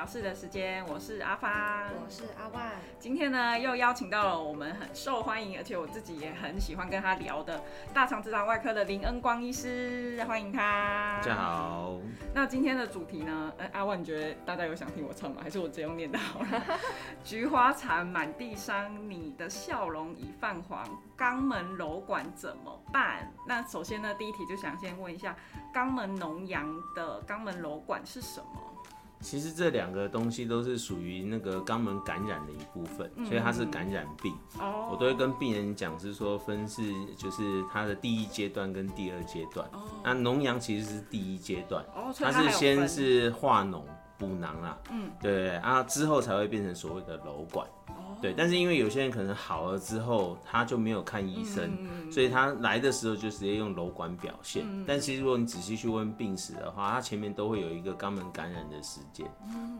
万阿芳诊疗室的时间，我是阿芳，我是阿万。今天呢，又邀请到了我们很受欢迎，而且我自己也很喜欢跟他聊的大肠直肠外科的林恩光医师，欢迎他。大家好。那今天的主题呢？呃，阿万，你觉得大家有想听我唱吗？还是我直接用念的好了？菊花残满地伤，你的笑容已泛黄，肛门瘘管怎么办？那首先呢，第一题就想先问一下，肛门脓疡的肛门瘘管是什么？其实这两个东西都是属于那个肛门感染的一部分，所以它是感染病。哦，我都会跟病人讲，是说分是就是它的第一阶段跟第二阶段。哦，那脓疡其实是第一阶段，它是先是化脓补囊啦。嗯，对，啊之后才会变成所谓的瘘管。对，但是因为有些人可能好了之后，他就没有看医生，所以他来的时候就直接用瘘管表现。但其实如果你仔细去问病史的话，他前面都会有一个肛门感染的时间。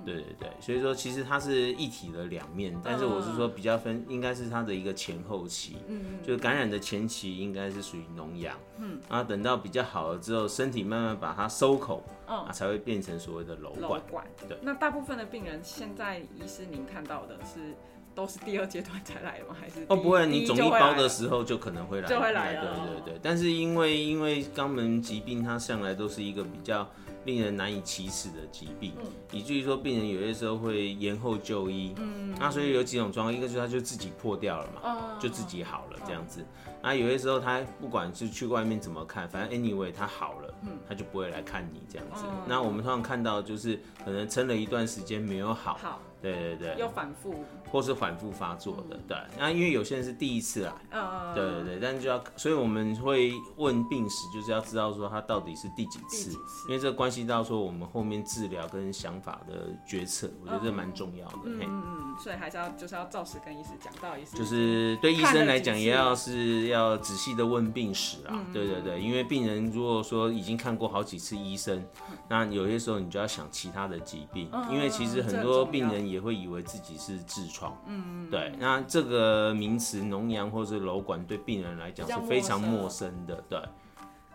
对对对，所以说其实它是一体的两面，但是我是说比较分，应该是它的一个前后期。嗯就是感染的前期应该是属于脓疡，嗯，然后等到比较好了之后，身体慢慢把它收口，嗯，才会变成所谓的瘘管。管。对。那大部分的病人现在，医师您看到的是？都是第二阶段才来吗？还是哦，不会，你肿一包的时候就可能会来，就会来对对对。但是因为因为肛门疾病，它向来都是一个比较令人难以启齿的疾病，以至于说病人有些时候会延后就医。嗯，那所以有几种状况，一个就是他就自己破掉了嘛，就自己好了这样子。那有些时候他不管是去外面怎么看，反正 anyway 他好了，他就不会来看你这样子。那我们通常看到就是可能撑了一段时间没有好。对对对，又反复，或是反复发作的，对。那因为有些人是第一次来，嗯，对对对，但就要，所以我们会问病史，就是要知道说他到底是第几次，因为这关系到说我们后面治疗跟想法的决策，我觉得这蛮重要的。嗯嗯，所以还是要就是要照实跟医师讲到医师，就是对医生来讲也要是要仔细的问病史啊，对对对，因为病人如果说已经看过好几次医生，那有些时候你就要想其他的疾病，因为其实很多病人。也会以为自己是痔疮，嗯，对，那这个名词脓疡或是瘘管对病人来讲是非常陌生的，对。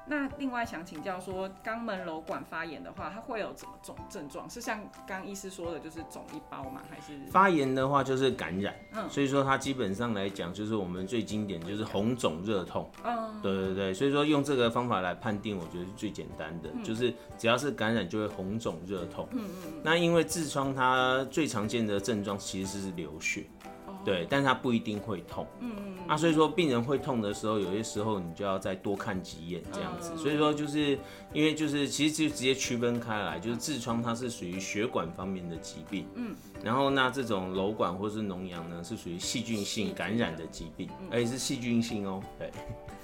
那另外想请教说，肛门瘘管发炎的话，它会有怎么种症状？是像刚医师说的，就是肿一包吗？还是发炎的话就是感染？嗯，所以说它基本上来讲，就是我们最经典就是红肿热痛。嗯，对对对，所以说用这个方法来判定，我觉得是最简单的，就是只要是感染就会红肿热痛。嗯嗯。那因为痔疮它最常见的症状其实是流血。对，但是它不一定会痛，嗯嗯，啊，所以说病人会痛的时候，有些时候你就要再多看几眼这样子。所以说就是因为就是其实就直接区分开来，就是痔疮它是属于血管方面的疾病，嗯，然后那这种瘘管或是脓疡呢是属于细菌性感染的疾病，而且是细菌性哦，对。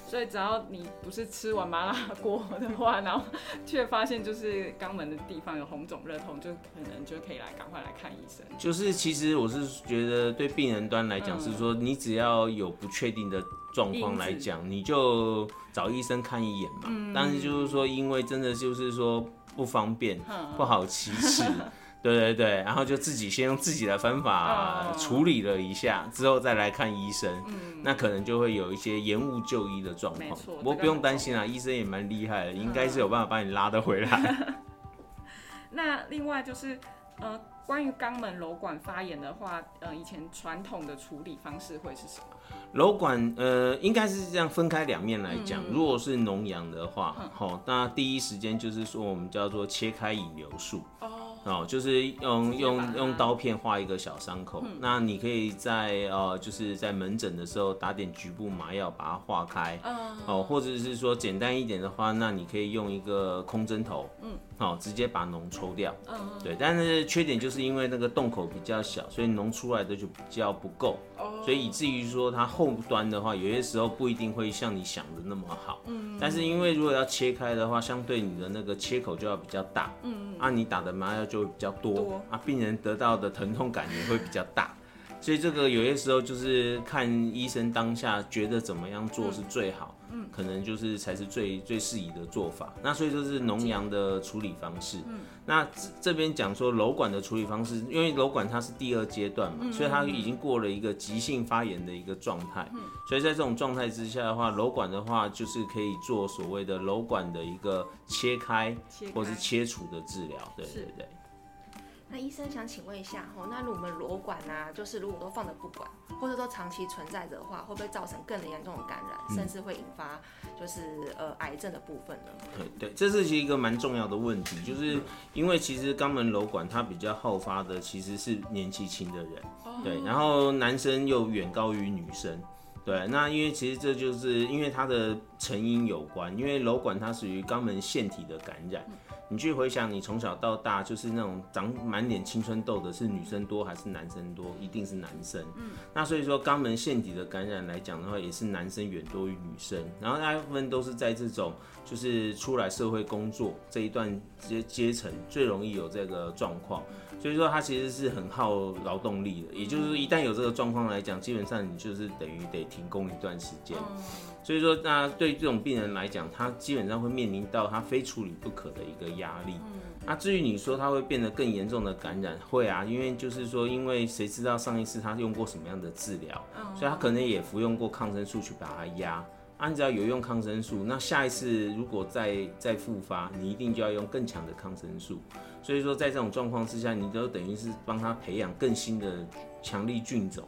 所以只要你不是吃完麻辣锅的话，然后却发现就是肛门的地方有红肿热痛，就可能就可以来赶快来看医生。就是其实我是觉得对病人端来讲是说，你只要有不确定的状况来讲，你就找医生看一眼嘛。但是就是说，因为真的就是说不方便，不好启齿。对对对，然后就自己先用自己的方法处理了一下，之后再来看医生，那可能就会有一些延误就医的状况。不过不用担心啊，医生也蛮厉害的，应该是有办法把你拉得回来。那另外就是，呃，关于肛门瘘管发炎的话，呃，以前传统的处理方式会是什么？瘘管，呃，应该是这样分开两面来讲。如果是脓疡的话，好，那第一时间就是说我们叫做切开引流术。哦，就是用用用刀片划一个小伤口，那你可以在呃，就是在门诊的时候打点局部麻药把它化开，哦，或者是说简单一点的话，那你可以用一个空针头，嗯，好，直接把脓抽掉，嗯，对，但是缺点就是因为那个洞口比较小，所以脓出来的就比较不够，哦，所以以至于说它后端的话，有些时候不一定会像你想的那么好，嗯，但是因为如果要切开的话，相对你的那个切口就要比较大，嗯，啊，你打的麻药。就会比较多啊，病人得到的疼痛感也会比较大，所以这个有些时候就是看医生当下觉得怎么样做是最好，嗯，可能就是才是最最适宜的做法。那所以就是脓疡的处理方式。嗯，那这边讲说瘘管的处理方式，因为瘘管它是第二阶段嘛，所以它已经过了一个急性发炎的一个状态。嗯，所以在这种状态之下的话，瘘管的话就是可以做所谓的瘘管的一个切开或是切除的治疗。对对对。那医生想请问一下，吼，那如果我们裸管啊，就是如果都放着不管，或者说长期存在着的话，会不会造成更严重的感染，甚至会引发就是呃癌症的部分呢？对对，这是一个蛮重要的问题，就是因为其实肛门瘘管它比较好发的其实是年纪轻的人，对，然后男生又远高于女生，对，那因为其实这就是因为它的成因有关，因为瘘管它属于肛门腺体的感染。你去回想，你从小到大就是那种长满脸青春痘的，是女生多还是男生多？一定是男生。嗯，那所以说肛门腺体的感染来讲的话，也是男生远多于女生。然后大部分都是在这种就是出来社会工作这一段阶阶层最容易有这个状况。所以说它其实是很耗劳动力的，也就是一旦有这个状况来讲，基本上你就是等于得停工一段时间。所以说，那对这种病人来讲，他基本上会面临到他非处理不可的一个压力。那至于你说他会变得更严重的感染，会啊，因为就是说，因为谁知道上一次他用过什么样的治疗，所以他可能也服用过抗生素去把它压。按照有用抗生素，那下一次如果再再复发，你一定就要用更强的抗生素。所以说，在这种状况之下，你都等于是帮他培养更新的强力菌种。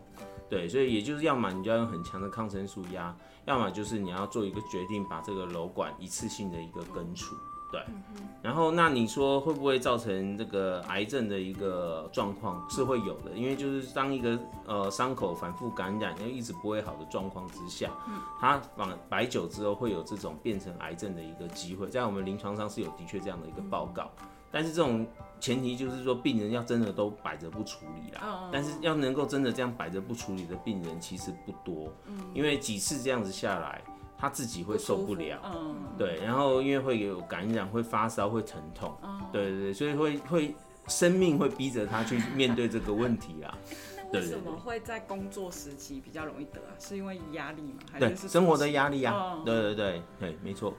对，所以也就是要么你就要用很强的抗生素压，要么就是你要做一个决定，把这个瘘管一次性的一个根除。对，然后那你说会不会造成这个癌症的一个状况？是会有的，因为就是当一个呃伤口反复感染，又一直不会好的状况之下，它反白酒之后会有这种变成癌症的一个机会，在我们临床上是有的确这样的一个报告。但是这种前提就是说，病人要真的都摆着不处理啦。但是要能够真的这样摆着不处理的病人其实不多。嗯。因为几次这样子下来，他自己会受不了。嗯。对，然后因为会有感染，会发烧，会疼痛。对对对，所以会会生命会逼着他去面对这个问题 啦。为什么会在工作时期比较容易得啊？是因为压力吗？还是，生活的压力啊。对对对对，没错。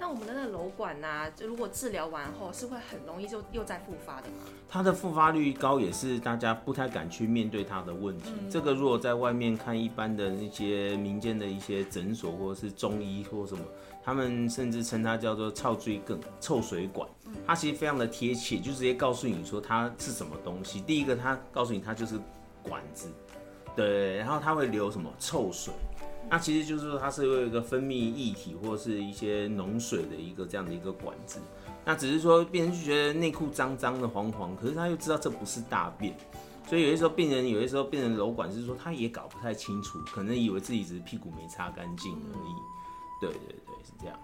那我们的那个瘘管呐，就如果治疗完后是会很容易就又再复发的吗？它的复发率高，也是大家不太敢去面对它的问题。这个如果在外面看一般的那些民间的一些诊所或者是中医或什么，他们甚至称它叫做臭椎梗、臭水管。它其实非常的贴切，就直接告诉你说它是什么东西。第一个，它告诉你它就是管子，对，然后它会流什么臭水。那其实就是说，它是有一个分泌液体或是一些脓水的一个这样的一个管子。那只是说，病人就觉得内裤脏脏的、黄黄，可是他又知道这不是大便，所以有些时候病人有些时候病人瘘管是说他也搞不太清楚，可能以为自己只是屁股没擦干净而已。对对对，是这样。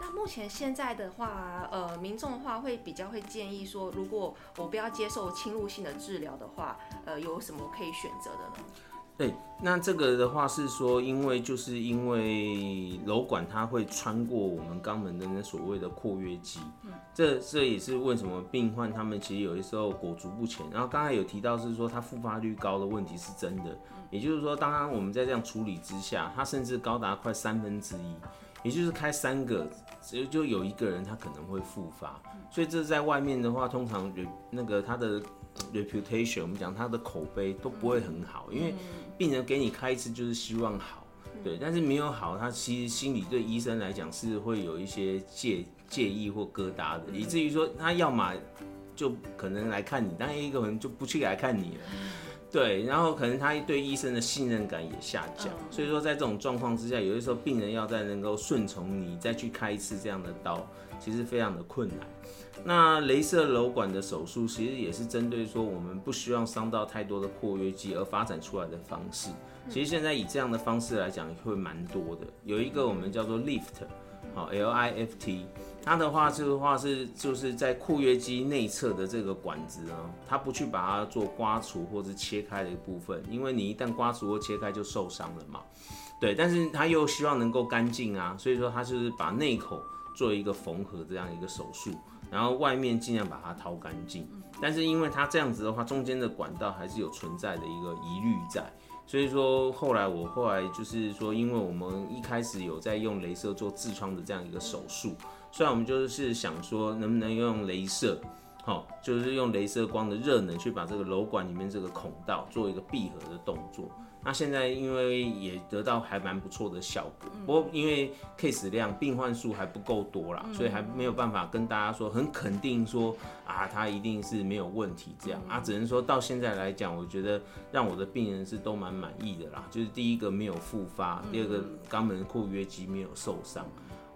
那目前现在的话，呃，民众的话会比较会建议说，如果我不要接受侵入性的治疗的话，呃，有什么可以选择的呢？对，那这个的话是说，因为就是因为瘘管它会穿过我们肛门的那所谓的括约肌，嗯这这也是为什么病患他们其实有些时候裹足不前。然后刚才有提到是说它复发率高的问题是真的，也就是说，当然我们在这样处理之下，它甚至高达快三分之一，也就是开三个，就就有一个人他可能会复发。所以这在外面的话，通常那个他的 reputation，我们讲他的口碑都不会很好，因为。病人给你开一次就是希望好，对，但是没有好，他其实心里对医生来讲是会有一些介介意或疙瘩的，以至于说他要么就可能来看你，但一个人就不去来看你了，对，然后可能他对医生的信任感也下降，所以说在这种状况之下，有的时候病人要再能够顺从你再去开一次这样的刀，其实非常的困难。那镭射瘘管的手术其实也是针对说我们不希望伤到太多的括约肌而发展出来的方式。其实现在以这样的方式来讲会蛮多的。有一个我们叫做 lift，好 L I F T，它的话这个话是就是在括约肌内侧的这个管子啊，它不去把它做刮除或者切开的一部分，因为你一旦刮除或切开就受伤了嘛。对，但是它又希望能够干净啊，所以说它就是把内口做一个缝合这样一个手术。然后外面尽量把它掏干净，但是因为它这样子的话，中间的管道还是有存在的一个疑虑在，所以说后来我后来就是说，因为我们一开始有在用镭射做痔疮的这样一个手术，虽然我们就是想说能不能用镭射，好，就是用镭射光的热能去把这个瘘管里面这个孔道做一个闭合的动作。那现在因为也得到还蛮不错的效果，不过因为 case 量病患数还不够多啦，所以还没有办法跟大家说很肯定说啊，他一定是没有问题这样啊，只能说到现在来讲，我觉得让我的病人是都蛮满意的啦。就是第一个没有复发，第二个肛门括约肌没有受伤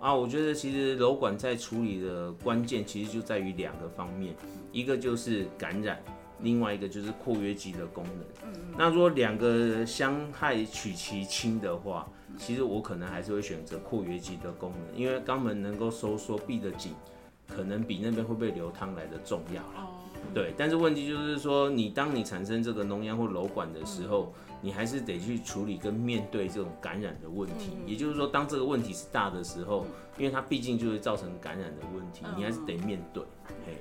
啊。我觉得其实瘘管在处理的关键其实就在于两个方面，一个就是感染。另外一个就是括约肌的功能。那如果两个相害取其轻的话，其实我可能还是会选择括约肌的功能，因为肛门能够收缩闭得紧，可能比那边会不会流汤来的重要了。对，但是问题就是说，你当你产生这个脓疡或瘘管的时候，你还是得去处理跟面对这种感染的问题。也就是说，当这个问题是大的时候，因为它毕竟就会造成感染的问题，你还是得面对。嘿。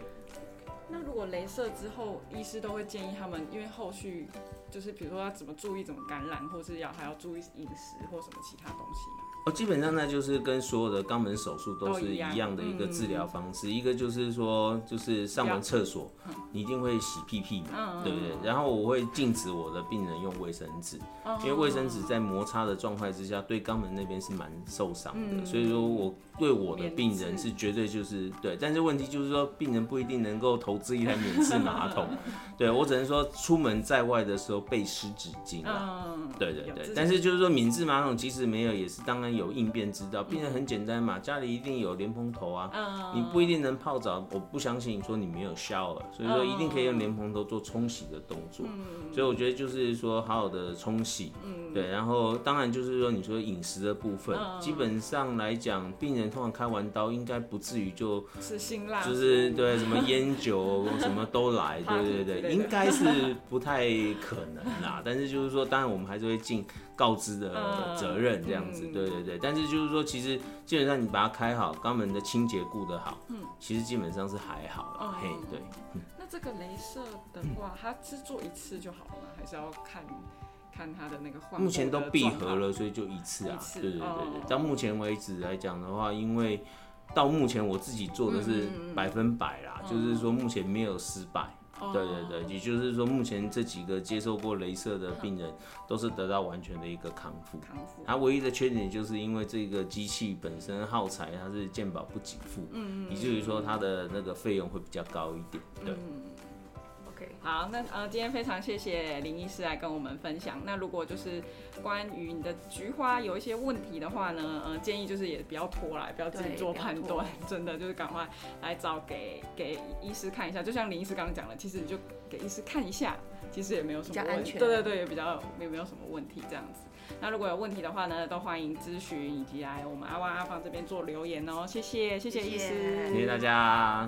那如果镭射之后，医师都会建议他们，因为后续就是比如说要怎么注意怎么感染，或是要还要注意饮食或什么其他东西哦，基本上那就是跟所有的肛门手术都是一样的一个治疗方式。一个就是说，就是上完厕所，你一定会洗屁屁嘛，对不对？然后我会禁止我的病人用卫生纸，因为卫生纸在摩擦的状态之下，对肛门那边是蛮受伤的。所以说我对我的病人是绝对就是对，但是问题就是说，病人不一定能够投资一台免治马桶。对我只能说，出门在外的时候备湿纸巾啊。对对对，但是就是说，免治马桶其实没有，也是当然。有应变之道，病人很简单嘛，家里一定有莲蓬头啊，你不一定能泡澡，我不相信说你没有 shower，所以说一定可以用莲蓬头做冲洗的动作，所以我觉得就是说好好的冲洗，对，然后当然就是说你说饮食的部分，基本上来讲，病人通常开完刀应该不至于就吃辛辣，就是对什么烟酒什么都来，对对对，应该是不太可能啦，但是就是说，当然我们还是会尽。告知的责任这样子，对对对，但是就是说，其实基本上你把它开好，肛门的清洁顾得好，嗯，其实基本上是还好了，嘿，对。那这个镭射的话，它只做一次就好了吗？还是要看看它的那个目前都闭合了，所以就一次啊，对对对对。到目前为止来讲的话，因为到目前我自己做的是百分百啦，就是说目前没有失败。对对对，也就是说，目前这几个接受过镭射的病人都是得到完全的一个康复。康复。它唯一的缺点就是因为这个机器本身耗材它是健保不给付，嗯嗯，以至于说它的那个费用会比较高一点。对。好，那呃，今天非常谢谢林医师来跟我们分享。那如果就是关于你的菊花有一些问题的话呢，呃，建议就是也不要拖来，不要自己做判断，真的就是赶快来找给给医师看一下。就像林医师刚刚讲的，其实你就给医师看一下，其实也没有什么问题。对对对，也比较也没有什么问题这样子。那如果有问题的话呢，都欢迎咨询以及来我们阿旺阿芳这边做留言哦。谢谢谢谢医师，谢谢大家。